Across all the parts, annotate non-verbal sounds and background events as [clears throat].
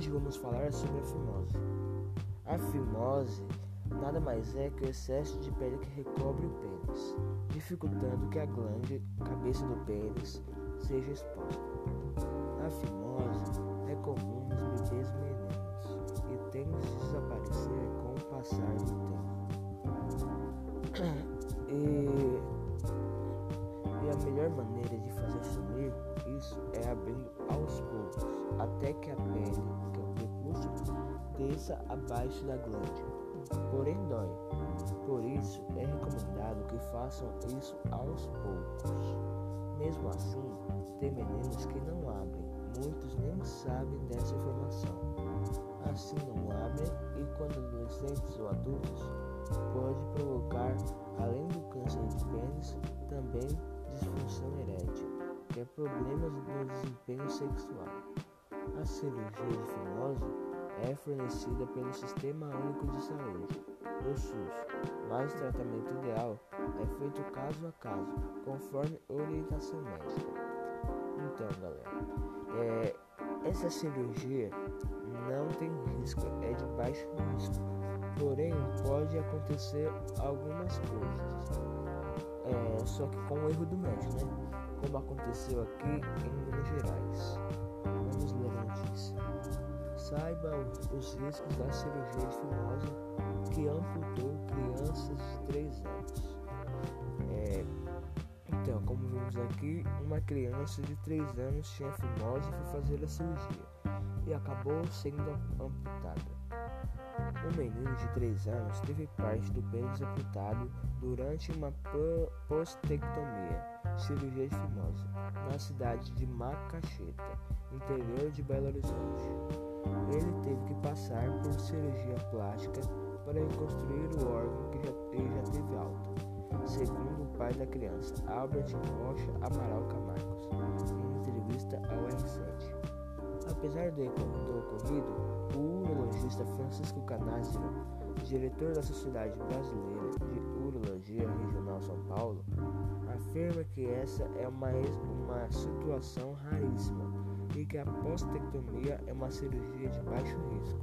Hoje vamos falar sobre a fimose. A fimose nada mais é que o excesso de pele que recobre o pênis, dificultando que a glande, cabeça do pênis, seja exposta. A fimose é comum nos bebês meninos e tende a desaparecer com o passar do tempo. [clears throat] E, e a melhor maneira de fazer sumir isso é abrindo aos poucos, até que a pele, desça abaixo da glande. Porém dói. Por isso é recomendado que façam isso aos poucos. Mesmo assim, tem meninos que não abrem, muitos nem sabem dessa informação. Assim não abrem e quando adolescentes ou adultos, pode provocar, além do câncer de pênis, também disfunção erétil, que é problemas no desempenho sexual. A cirurgia de fimose é fornecida pelo Sistema Único de Saúde, o SUS, mas o tratamento ideal é feito caso a caso, conforme orientação médica. Então, galera, é, essa cirurgia não tem risco, é de baixo risco, porém pode acontecer algumas coisas, é, só que com o erro do médico, né? Como aconteceu aqui em Minas Gerais. Saiba os riscos da cirurgia fimose que amputou crianças de 3 anos. É, então, como vimos aqui, uma criança de 3 anos tinha fimose e foi fazer a cirurgia e acabou sendo amputada. Um menino de 3 anos teve parte do pênis amputado durante uma postectomia, cirurgia de fimose, na cidade de Macaxeta, interior de Belo Horizonte. Ele teve que passar por cirurgia plástica para reconstruir o órgão que já, ele já teve alta, segundo o pai da criança, Albert Rocha Amaral Camargos, em entrevista ao R7. Apesar do, do ocorrido, o urologista Francisco Canazio, diretor da Sociedade Brasileira de Urologia Regional São Paulo, afirma que essa é uma, uma situação raríssima e que a postectomia é uma cirurgia de baixo risco.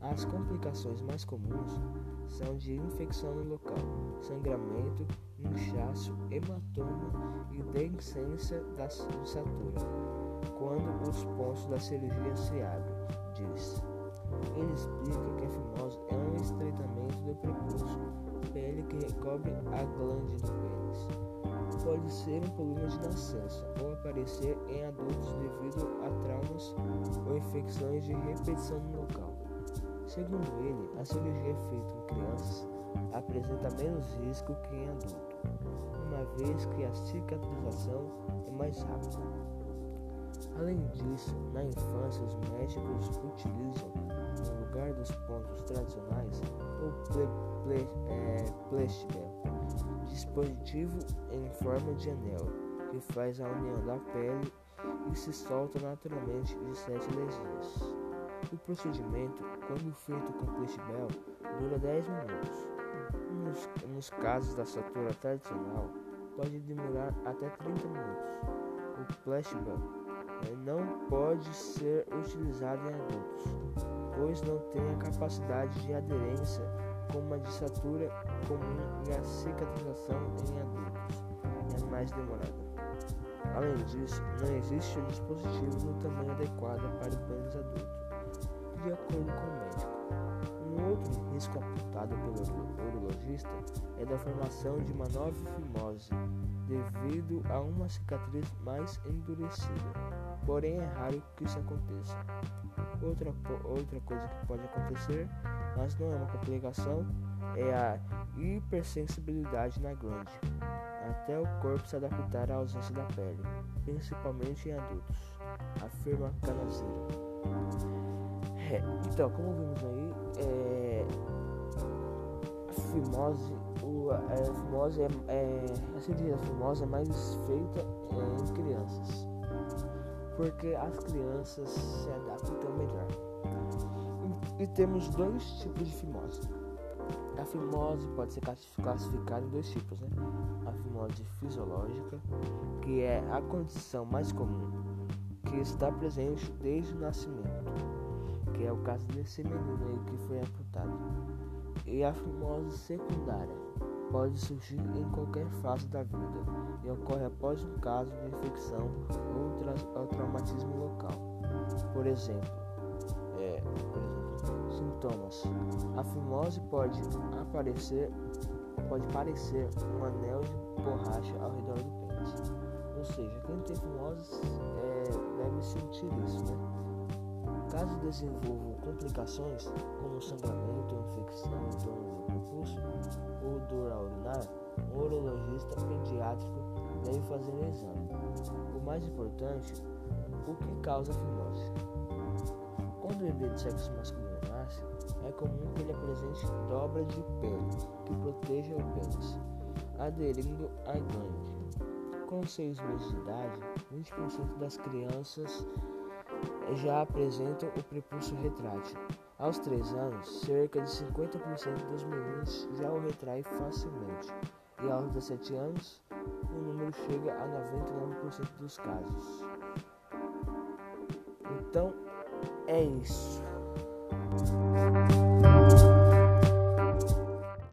As complicações mais comuns são de infecção no local, sangramento, inchaço, hematoma e deiscência da ossatura, quando os pontos da cirurgia se abrem, diz. Ele explica que a fimose é um estreitamento do prepúcio, pele que recobre a glande do pênis pode ser um problema de nascença ou aparecer em adultos devido a traumas ou infecções de repetição no local. Segundo ele, a cirurgia feita em crianças apresenta menos risco que em adulto, uma vez que a cicatrização é mais rápida. Além disso, na infância os médicos utilizam, no lugar dos pontos tradicionais, o ple, ple, é, dispositivo em forma de anel, que faz a união da pele e se solta naturalmente de 7 a 10 dias. O procedimento, quando feito com Plastibel, dura 10 minutos. Nos, nos casos da satura tradicional, pode demorar até 30 minutos. O Plastibel eh, não pode ser utilizado em adultos, pois não tem a capacidade de aderência como a dissatura comum e a cicatrização em adultos é mais demorada. Além disso, não existe um dispositivo no tamanho adequado para o pênis adulto, de acordo com o médico. Um outro risco apontado pelo urologista é da formação de uma nova fimose, devido a uma cicatriz mais endurecida. Porém, é raro que isso aconteça. Outra, outra coisa que pode acontecer mas não é uma complicação, é a hipersensibilidade na glande, até o corpo se adaptar à ausência da pele, principalmente em adultos, afirma Canazeira. É, então, como vimos aí, é, a fimose, o, a fimose é, é, a cirurgia da fimose é mais feita é, em crianças, porque as crianças se adaptam melhor. E temos dois tipos de fimose. A fimose pode ser classificada em dois tipos, né? A fimose fisiológica, que é a condição mais comum, que está presente desde o nascimento, que é o caso desse menino aí que foi amputado. E a fimose secundária pode surgir em qualquer fase da vida e ocorre após um caso de infecção ou, tra ou traumatismo local. Por exemplo, é, por exemplo, sintomas. A fimose pode aparecer, pode parecer um anel de borracha ao redor do pênis. Ou seja, quem tem fimose é, deve sentir isso, né? Caso desenvolvam complicações, como sangramento infecção em torno do prepúcio ou dor ao urinar, um urologista pediátrico deve fazer o exame. O mais importante, o que causa fimose. Quando o bebê de sexo masculino nasce, é comum que ele apresente dobra de pele que proteja o pênis, aderindo à glande. Com seis meses de idade, 20% das crianças já apresentam o prepúcio retrátil. Aos 3 anos, cerca de 50% dos meninos já o retrai facilmente, e aos 17 anos, o número chega a 99% dos casos. Então, é isso.